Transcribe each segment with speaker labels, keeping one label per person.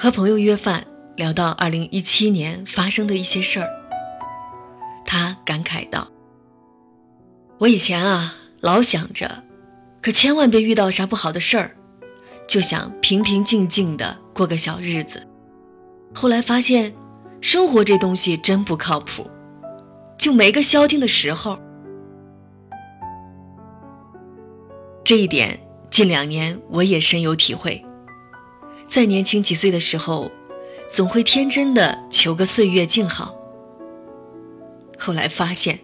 Speaker 1: 和朋友约饭，聊到二零一七年发生的一些事儿，他感慨道：“我以前啊，老想着，可千万别遇到啥不好的事儿，就想平平静静的过个小日子。后来发现，生活这东西真不靠谱，就没个消停的时候。这一点，近两年我也深有体会。”在年轻几岁的时候，总会天真的求个岁月静好。后来发现，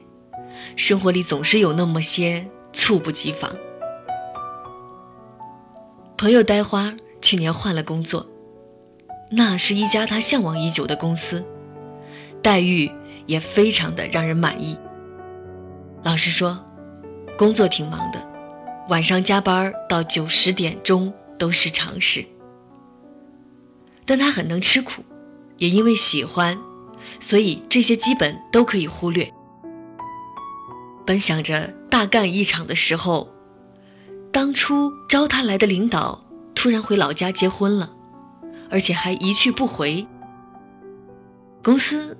Speaker 1: 生活里总是有那么些猝不及防。朋友呆花去年换了工作，那是一家他向往已久的公司，待遇也非常的让人满意。老实说，工作挺忙的，晚上加班到九十点钟都是常事。但他很能吃苦，也因为喜欢，所以这些基本都可以忽略。本想着大干一场的时候，当初招他来的领导突然回老家结婚了，而且还一去不回。公司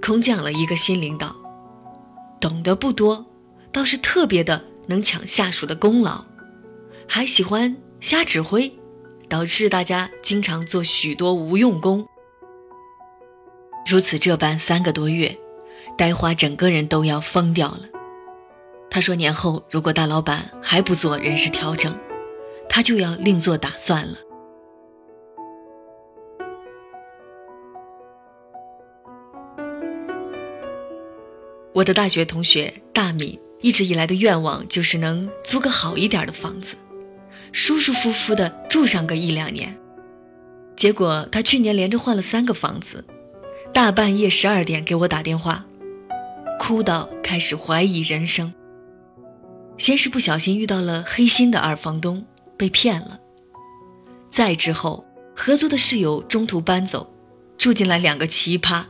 Speaker 1: 空降了一个新领导，懂得不多，倒是特别的能抢下属的功劳，还喜欢瞎指挥。导致大家经常做许多无用功，如此这般三个多月，呆花整个人都要疯掉了。他说年后如果大老板还不做人事调整，他就要另做打算了。我的大学同学大米一直以来的愿望就是能租个好一点的房子。舒舒服服的住上个一两年，结果他去年连着换了三个房子，大半夜十二点给我打电话，哭到开始怀疑人生。先是不小心遇到了黑心的二房东，被骗了；再之后合租的室友中途搬走，住进来两个奇葩，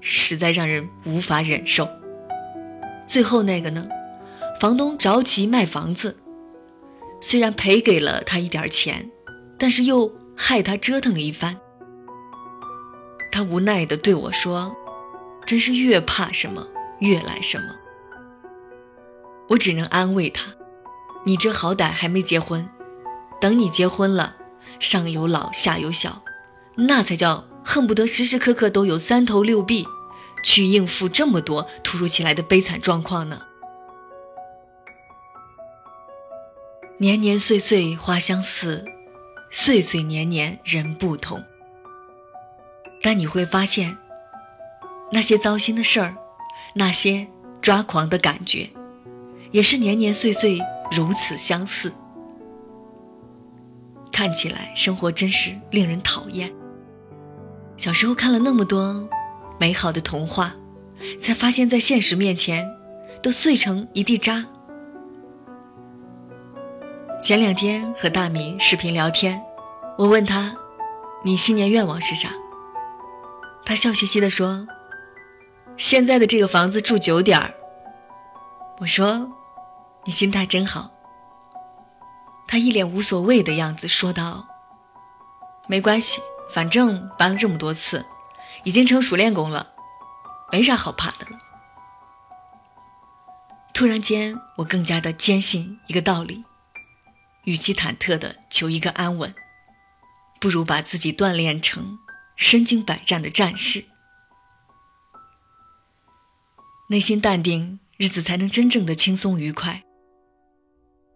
Speaker 1: 实在让人无法忍受。最后那个呢，房东着急卖房子。虽然赔给了他一点钱，但是又害他折腾了一番。他无奈地对我说：“真是越怕什么越来什么。”我只能安慰他：“你这好歹还没结婚，等你结婚了，上有老下有小，那才叫恨不得时时刻刻都有三头六臂，去应付这么多突如其来的悲惨状况呢。”年年岁岁花相似，岁岁年年人不同。但你会发现，那些糟心的事儿，那些抓狂的感觉，也是年年岁岁如此相似。看起来生活真是令人讨厌。小时候看了那么多美好的童话，才发现，在现实面前，都碎成一地渣。前两天和大米视频聊天，我问他：“你新年愿望是啥？”他笑嘻嘻地说：“现在的这个房子住久点儿。”我说：“你心态真好。”他一脸无所谓的样子说道：“没关系，反正搬了这么多次，已经成熟练工了，没啥好怕的了。”突然间，我更加的坚信一个道理。与其忐忑的求一个安稳，不如把自己锻炼成身经百战的战士。内心淡定，日子才能真正的轻松愉快。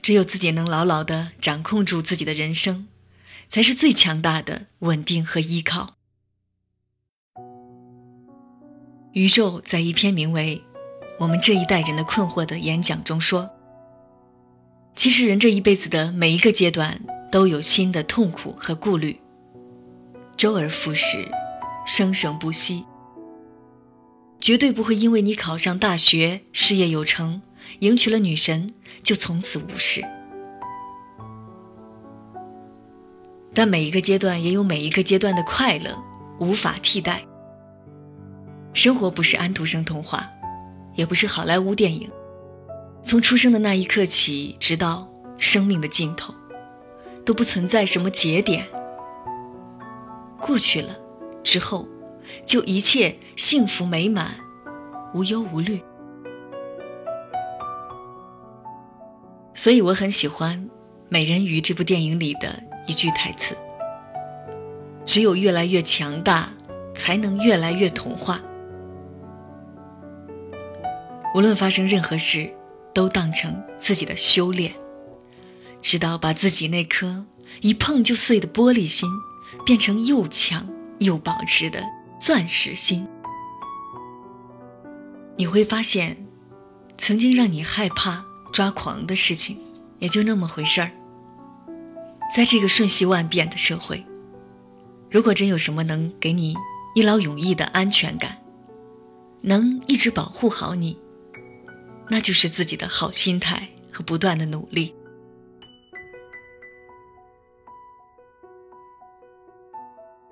Speaker 1: 只有自己能牢牢的掌控住自己的人生，才是最强大的稳定和依靠。宇宙在一篇名为《我们这一代人的困惑》的演讲中说。其实，人这一辈子的每一个阶段都有新的痛苦和顾虑，周而复始，生生不息。绝对不会因为你考上大学、事业有成、迎娶了女神，就从此无视。但每一个阶段也有每一个阶段的快乐，无法替代。生活不是安徒生童话，也不是好莱坞电影。从出生的那一刻起，直到生命的尽头，都不存在什么节点。过去了之后，就一切幸福美满，无忧无虑。所以我很喜欢《美人鱼》这部电影里的一句台词：“只有越来越强大，才能越来越童话。”无论发生任何事，都当成自己的修炼，直到把自己那颗一碰就碎的玻璃心，变成又强又保值的钻石心。你会发现，曾经让你害怕、抓狂的事情，也就那么回事儿。在这个瞬息万变的社会，如果真有什么能给你一劳永逸的安全感，能一直保护好你。那就是自己的好心态和不断的努力。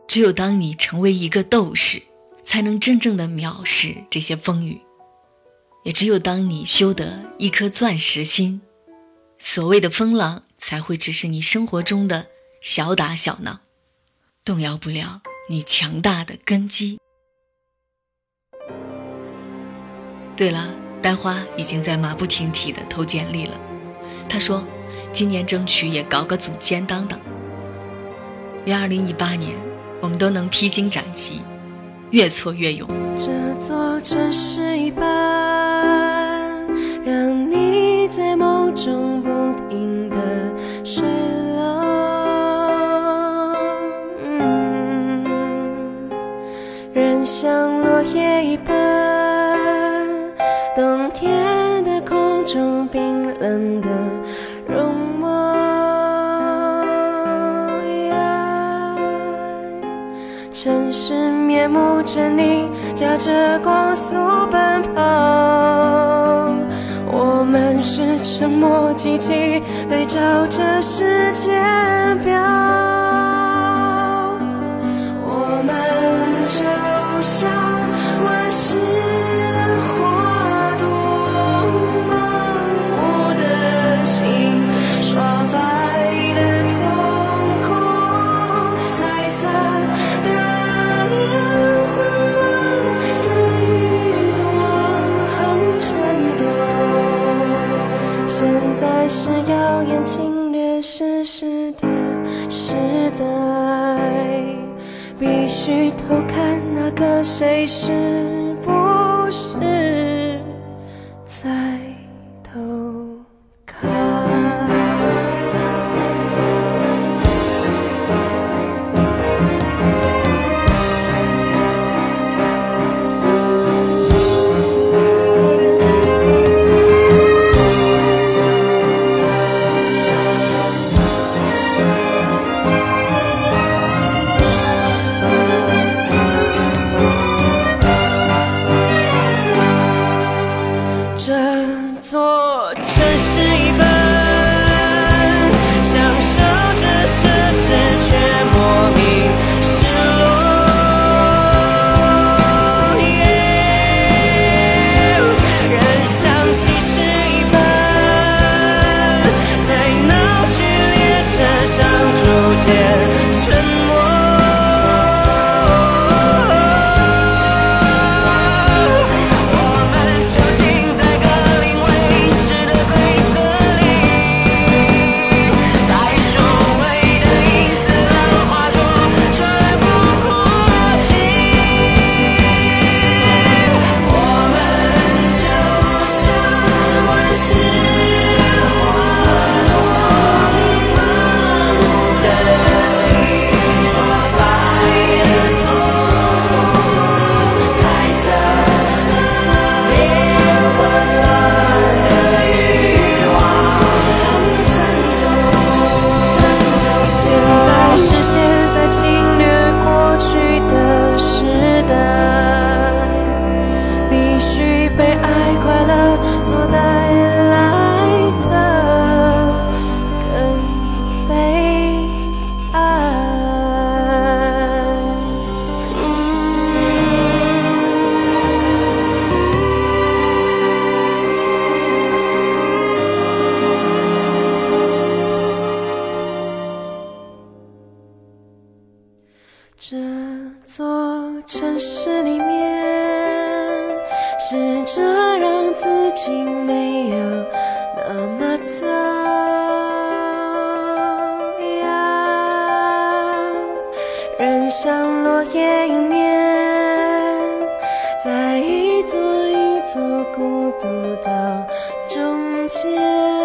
Speaker 1: 只有当你成为一个斗士，才能真正的藐视这些风雨；也只有当你修得一颗钻石心，所谓的风浪才会只是你生活中的小打小闹，动摇不了你强大的根基。对了。呆花已经在马不停蹄地投简历了，他说：“今年争取也搞个总监当当。愿二零一八年我们都能披荆斩棘，越挫越勇。”
Speaker 2: 这座城市一般，让你在梦中不停的睡了，人像落叶一般。驾着光速奔跑。我们是沉默机器，对照着时间表。可谁是不是这座城市里面，试着让自己没有那么糟样，人像落叶一面，在一座一座孤独岛中间。